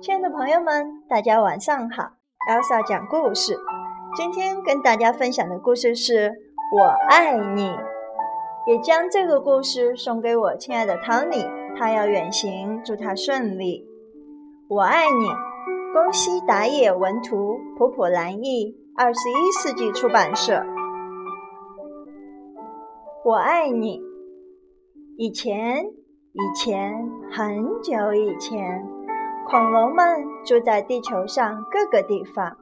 亲爱的朋友们，大家晚上好！Elsa 讲故事，今天跟大家分享的故事是《我爱你》，也将这个故事送给我亲爱的 Tony，他要远行，祝他顺利。我爱你，宫西达也文图，普普兰译，二十一世纪出版社。我爱你。以前，以前，很久以前，恐龙们住在地球上各个地方。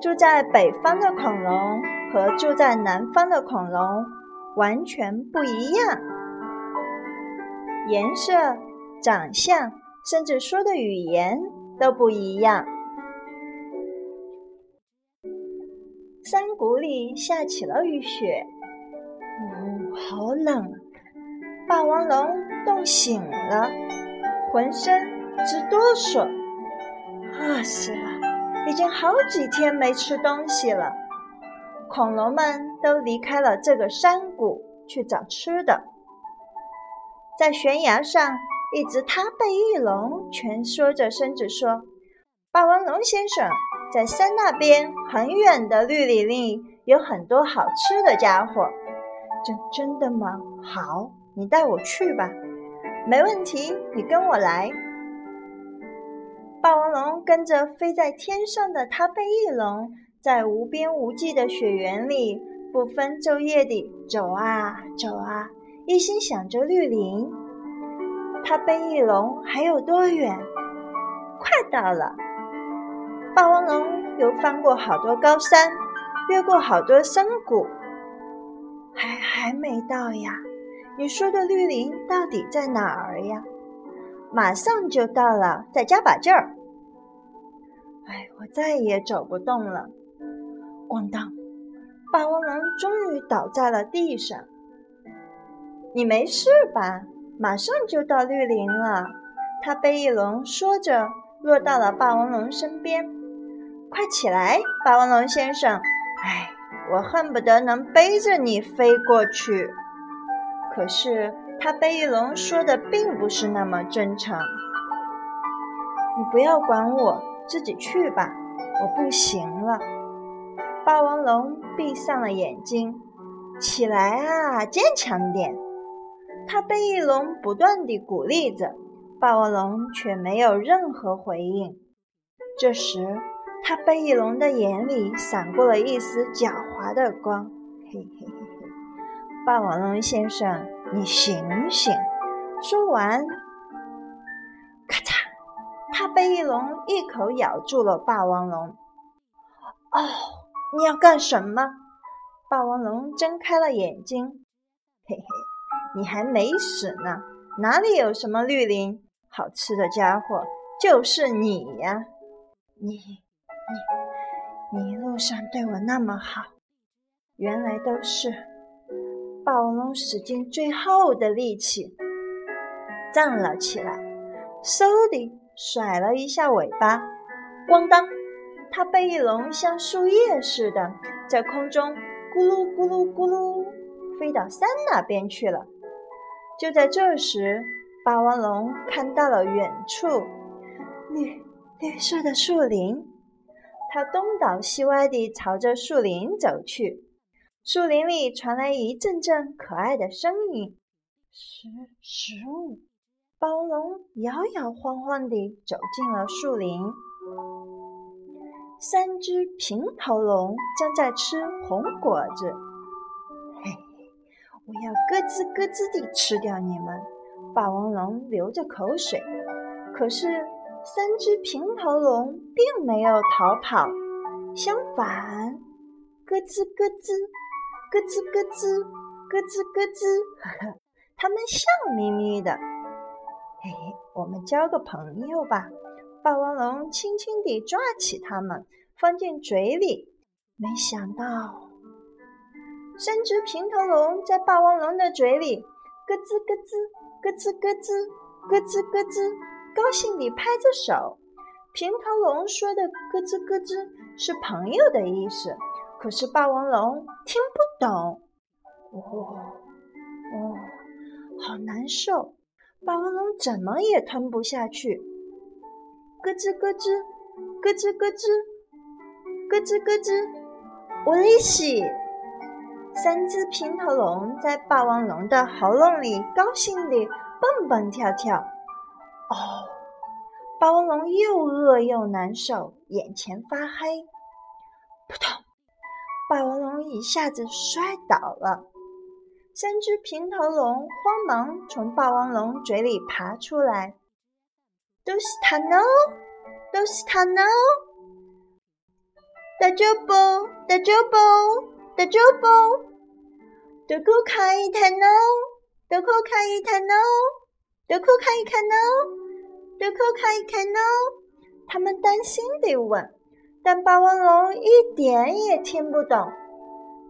住在北方的恐龙和住在南方的恐龙完全不一样，颜色、长相，甚至说的语言都不一样。山谷里下起了雨雪。呜，好冷！霸王龙冻醒了，浑身直哆嗦，饿死了！已经好几天没吃东西了。恐龙们都离开了这个山谷去找吃的。在悬崖上，一只踏背翼龙蜷缩着身子说：“霸王龙先生，在山那边很远的绿林里有很多好吃的家伙。”真真的吗？好，你带我去吧。没问题，你跟我来。霸王龙跟着飞在天上的踏背翼龙，在无边无际的雪原里不分昼夜地走啊走啊，一心想着绿林。踏背翼龙还有多远？快到了。霸王龙又翻过好多高山，越过好多深谷。还还没到呀？你说的绿林到底在哪儿呀？马上就到了，再加把劲儿！哎，我再也走不动了。咣当！霸王龙终于倒在了地上。你没事吧？马上就到绿林了。他背翼龙说着，落到了霸王龙身边。快起来，霸王龙先生！哎。我恨不得能背着你飞过去，可是他背翼龙说的并不是那么真诚。你不要管我，自己去吧，我不行了。霸王龙闭上了眼睛，起来啊，坚强点！他背翼龙不断地鼓励着，霸王龙却没有任何回应。这时。他背翼龙的眼里闪过了一丝狡猾的光，霸王龙先生，你醒醒！说完，咔嚓，他被翼龙一口咬住了霸王龙。哦，你要干什么？霸王龙睁开了眼睛，嘿嘿，你还没死呢！哪里有什么绿林？好吃的家伙就是你呀，你！你，你一路上对我那么好，原来都是。霸王龙使尽最后的力气站了起来，嗖地甩了一下尾巴，咣当！它被翼龙像树叶似的在空中咕噜咕噜咕噜飞到山那边去了。就在这时，霸王龙看到了远处绿绿色的树林。它东倒西歪地朝着树林走去，树林里传来一阵阵可爱的声音。食食物，霸王龙摇摇晃晃地走进了树林。三只平头龙正在吃红果子。嘿，我要咯吱咯吱地吃掉你们！霸王龙流着口水，可是。三只平头龙并没有逃跑，相反，咯吱咯吱，咯吱咯吱，咯吱咯吱，呵呵，它们笑眯眯的。嘿嘿，我们交个朋友吧。霸王龙轻轻地抓起它们，放进嘴里。没想到，三只平头龙在霸王龙的嘴里咯吱咯吱，咯吱咯吱，咯吱咯吱。高兴地拍着手，平头龙说的“咯吱咯吱”是朋友的意思，可是霸王龙听不懂。哦哦，好难受！霸王龙怎么也吞不下去。咯吱咯吱，咯吱咯吱，咯吱咯吱，我哩西！三只平头龙在霸王龙的喉咙里高兴地蹦蹦跳跳。哦，霸王龙又饿又难受，眼前发黑。霸王龙一下子摔倒了。三只平头龙慌忙从霸王龙嘴里爬出来，都是他呢，都是他呢。大脚步，大脚步，大脚步，都可看一看呢，都可看一看呢，都可看一看呢，都可看一看呢。他们担心地问。但霸王龙一点也听不懂。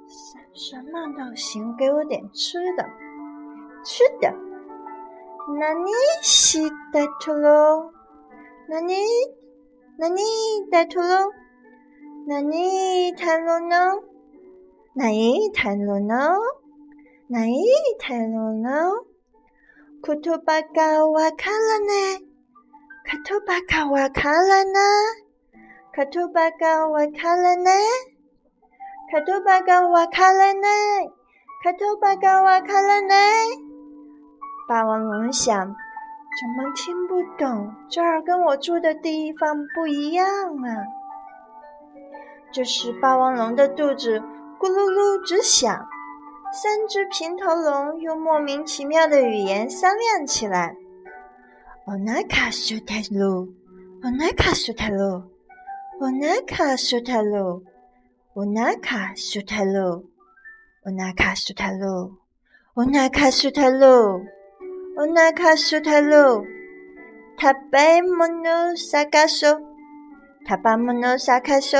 什什么都行，给我点吃的，吃的。那你西带土龙？那你那你带土龙？那你太龙呢？那你太龙呢？那你太龙呢？库图巴卡瓦卡拉呢？卡图巴卡瓦卡拉呢？卡图巴嘎瓦卡拉呢？卡图巴嘎瓦卡拉呢？卡图巴嘎瓦卡拉呢？霸王龙想：怎么听不懂？这儿跟我住的地方不一样啊！这时，霸王龙的肚子咕噜噜直响。三只平头龙用莫名其妙的语言商量起来：“我那卡苏泰鲁，我那卡苏泰鲁，我那我那卡苏泰路，我那卡苏泰路，我那卡苏泰路，我那卡苏泰路，我那卡苏泰路。他被莫诺萨卡索，他把莫诺萨卡索，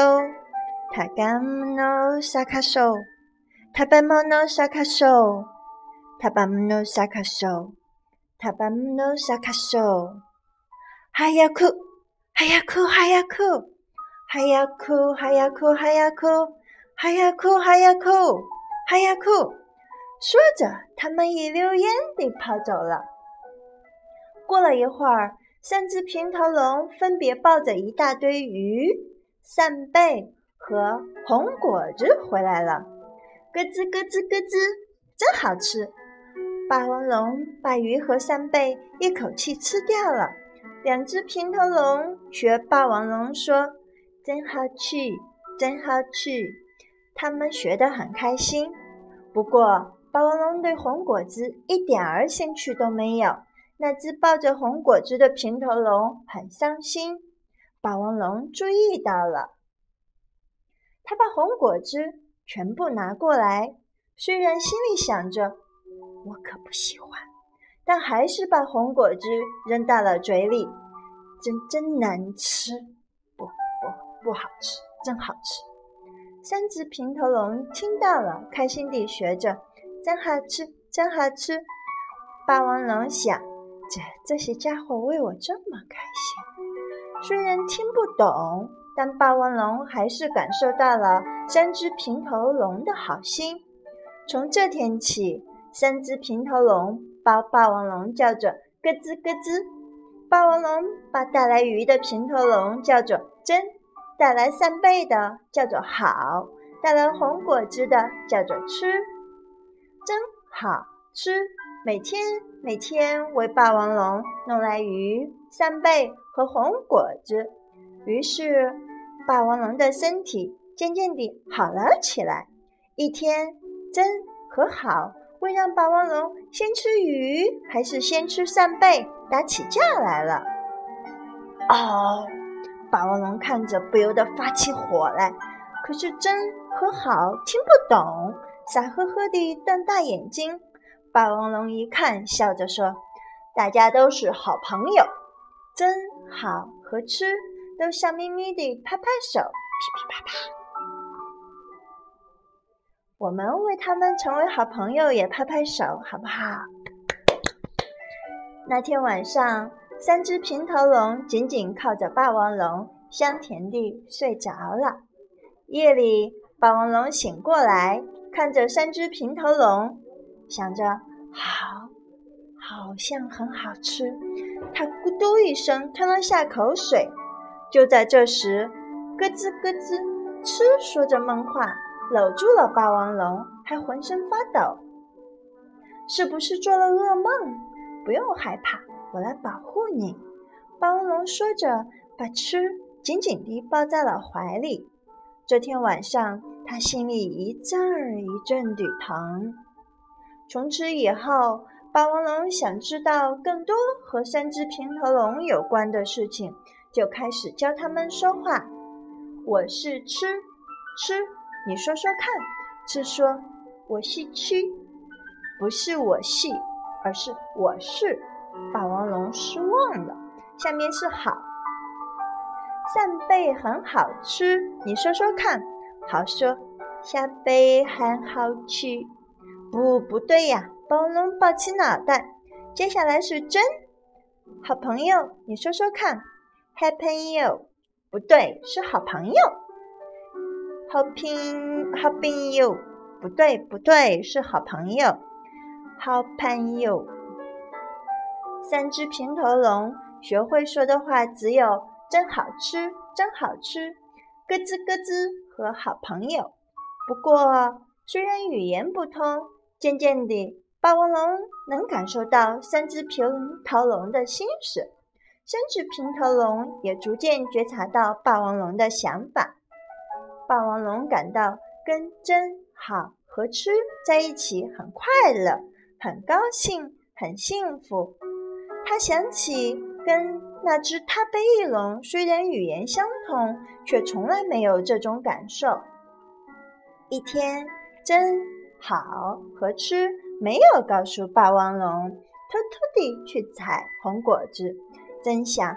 他干莫诺萨卡索，他被莫诺萨卡索，他把莫诺萨卡索，他把莫诺萨卡索。哈呀哭，哈呀哭，哈呀哭。要哭，还要哭，还要哭，还要哭，还要哭，还要哭，还要哭。说着，他们一溜烟地跑走了。过了一会儿，三只平头龙分别抱着一大堆鱼、扇贝和红果子回来了。咯吱咯吱咯吱，真好吃！霸王龙把鱼和扇贝一口气吃掉了。两只平头龙学霸王龙说：“真好吃，真好吃！”他们学得很开心。不过，霸王龙对红果子一点儿兴趣都没有。那只抱着红果子的平头龙很伤心。霸王龙注意到了，他把红果子全部拿过来，虽然心里想着我可不喜欢，但还是把红果子扔到了嘴里。真真难吃，不好吃，真好吃。三只平头龙听到了，开心地学着：“真好吃，真好吃。”霸王龙想：“这这些家伙为我这么开心。”虽然听不懂，但霸王龙还是感受到了三只平头龙的好心。从这天起，三只平头龙把霸王龙叫做“咯吱咯吱”。霸王龙把带来鱼的平头龙叫做“真”。带来扇贝的叫做好，带来红果子的叫做吃，真好吃。每天每天为霸王龙弄来鱼、扇贝和红果子，于是霸王龙的身体渐渐地好了起来。一天，真和好为让霸王龙先吃鱼还是先吃扇贝打起架来了。哦。霸王龙看着不由得发起火来，可是真和好听不懂，傻呵呵地瞪大眼睛。霸王龙一看，笑着说：“大家都是好朋友。”真好和吃都笑眯眯地拍拍手，噼噼啪啪。我们为他们成为好朋友也拍拍手，好不好？那天晚上。三只平头龙紧紧靠着霸王龙，香甜地睡着了。夜里，霸王龙醒过来，看着三只平头龙，想着好，好像很好吃。他咕嘟一声吞了下口水，就在这时，咯吱咯吱，吃说着梦话，搂住了霸王龙，还浑身发抖。是不是做了噩梦？不用害怕，我来保护你。霸王龙说着，把吃紧紧地抱在了怀里。这天晚上，他心里一阵儿一阵的疼。从此以后，霸王龙想知道更多和三只平头龙有关的事情，就开始教他们说话。我是吃吃，你说说看。吃说：“我是吃，不是我是，而是我是。”霸王失望了。下面是好，扇贝很好吃，你说说看。好说，下贝很好吃。不，不对呀！霸王龙抱起脑袋。接下来是真好朋友，你说说看。好朋友，不对，是好朋友。好朋好朋友，不对，不对，是好朋友。好朋友。三只平头龙学会说的话只有“真好吃，真好吃”，咯吱咯吱和好朋友。不过，虽然语言不通。渐渐地，霸王龙能感受到三只平头龙的心思，三只平头龙也逐渐觉察到霸王龙的想法。霸王龙感到跟真好和吃在一起很快乐、很高兴、很幸福。他想起跟那只他背翼龙虽然语言相同，却从来没有这种感受。一天，真。好和吃没有告诉霸王龙，偷偷地去采红果子。真想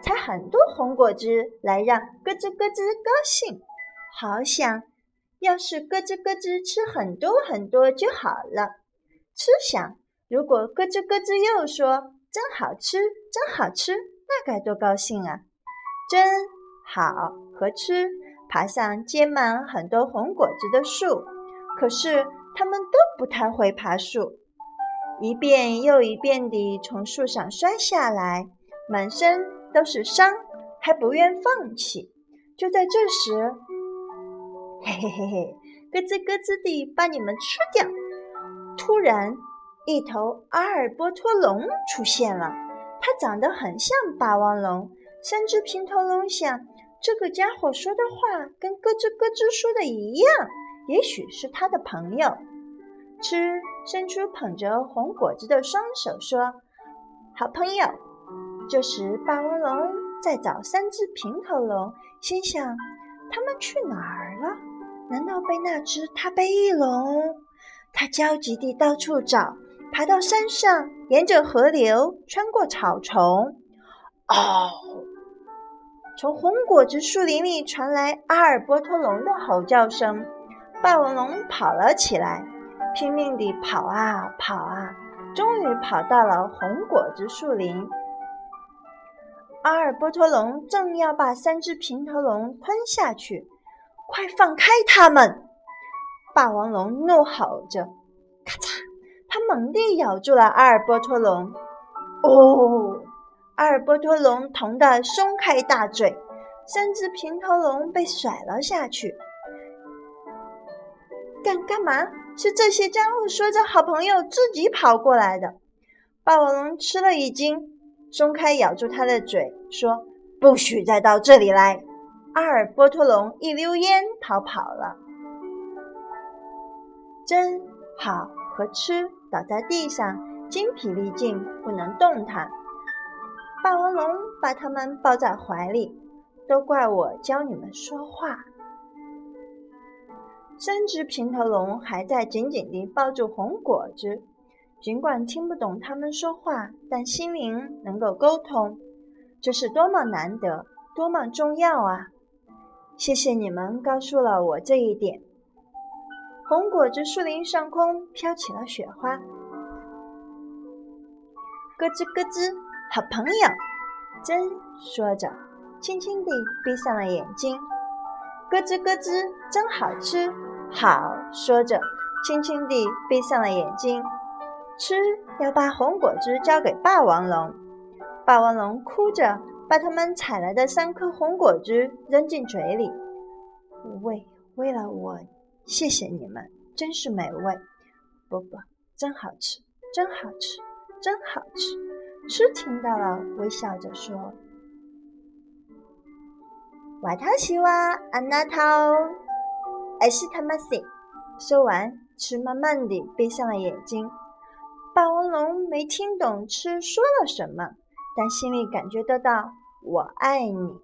采很多红果子来让咯吱咯吱高兴。好想要是咯吱咯吱吃很多很多就好了。吃想如果咯吱咯吱又说真好吃真好吃，那该多高兴啊！真好和吃爬上结满很多红果子的树，可是。他们都不太会爬树，一遍又一遍地从树上摔下来，满身都是伤，还不愿放弃。就在这时，嘿嘿嘿嘿，咯吱咯吱地把你们吃掉！突然，一头阿尔波托龙出现了，它长得很像霸王龙。三只平头龙想，这个家伙说的话跟咯吱咯吱说的一样。也许是他的朋友，吃伸出捧着红果子的双手说：“好朋友。”这时，霸王龙在找三只平头龙，心想：他们去哪儿了？难道被那只踏背翼龙？他焦急地到处找，爬到山上，沿着河流，穿过草丛。哦！从红果子树林里传来阿尔波托龙的吼叫声。霸王龙跑了起来，拼命地跑啊跑啊，终于跑到了红果子树林。阿尔波托龙正要把三只平头龙吞下去，快放开它们！霸王龙怒吼着，猛地咬住了阿尔波托龙。哦，阿尔波托龙疼得松开大嘴，三只平头龙被甩了下去。干干嘛？是这些家伙说着好朋友自己跑过来的。霸王龙吃了一惊，松开咬住他的嘴，说：“不许再到这里来！”阿尔波托龙一溜烟逃跑了。真好和吃倒在地上，精疲力尽，不能动弹。霸王龙把他们抱在怀里，都怪我教你们说话。三只平头龙还在紧紧地抱住红果子，尽管听不懂他们说话，但心灵能够沟通，这是多么难得，多么重要啊！谢谢你们告诉了我这一点。红果子树林上空飘起了雪花，咯吱咯吱，好朋友，真说着，轻轻地闭上了眼睛。咯吱咯吱，真好吃。好，说着，轻轻地闭上了眼睛。吃，要把红果子交给霸王龙。霸王龙哭着把他们采来的三颗红果子扔进嘴里。喂，喂了我，谢谢你们，真是美味。不不，真好吃，真好吃，真好吃。吃听到了，微笑着说：“瓦塔西瓦安娜塔艾西塔玛西。”说完，吃慢慢地闭上了眼睛。霸王龙没听懂吃说了什么，但心里感觉得到“我爱你”。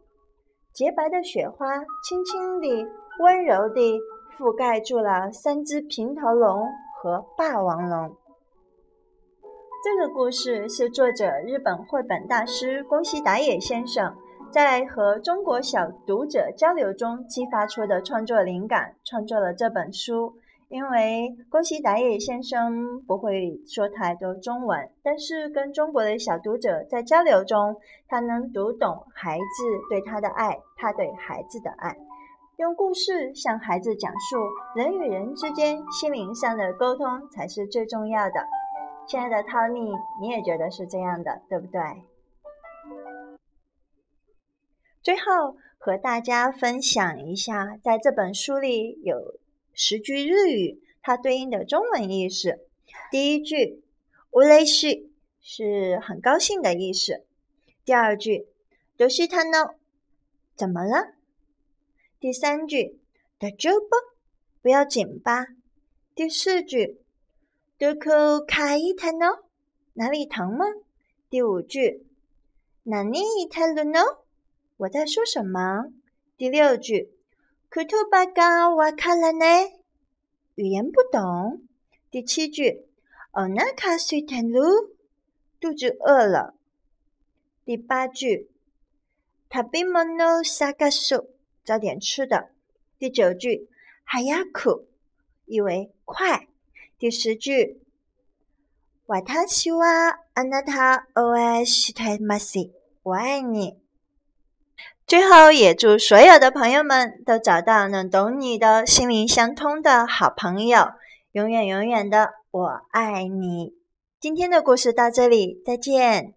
洁白的雪花轻轻地、温柔地覆盖住了三只平头龙和霸王龙。这个故事是作者日本绘本大师宫西达也先生在和中国小读者交流中激发出的创作灵感，创作了这本书。因为宫西达也先生不会说太多中文，但是跟中国的小读者在交流中，他能读懂孩子对他的爱，他对孩子的爱，用故事向孩子讲述人与人之间心灵上的沟通才是最重要的。亲爱的 Tony，你也觉得是这样的，对不对？最后和大家分享一下，在这本书里有。十句日语，它对应的中文意思。第一句“乌雷西”是很高兴的意思。第二句“多西他诺”怎么了？第三句“大丈夫”不要紧吧？第四句“多口卡伊他诺”哪里疼吗？第五句“哪里他了呢？我在说什么？”第六句。库图巴嘎瓦卡拉呢？语言不懂。第七句，哦那卡水坦鲁，肚子饿了。第八句，塔比莫诺萨嘎苏，找点吃的。第九句，哈亚库，意为快。第十句，瓦塔西瓦安娜塔欧埃西泰马西，我爱你。最后，也祝所有的朋友们都找到能懂你的心灵相通的好朋友，永远永远的我爱你。今天的故事到这里，再见。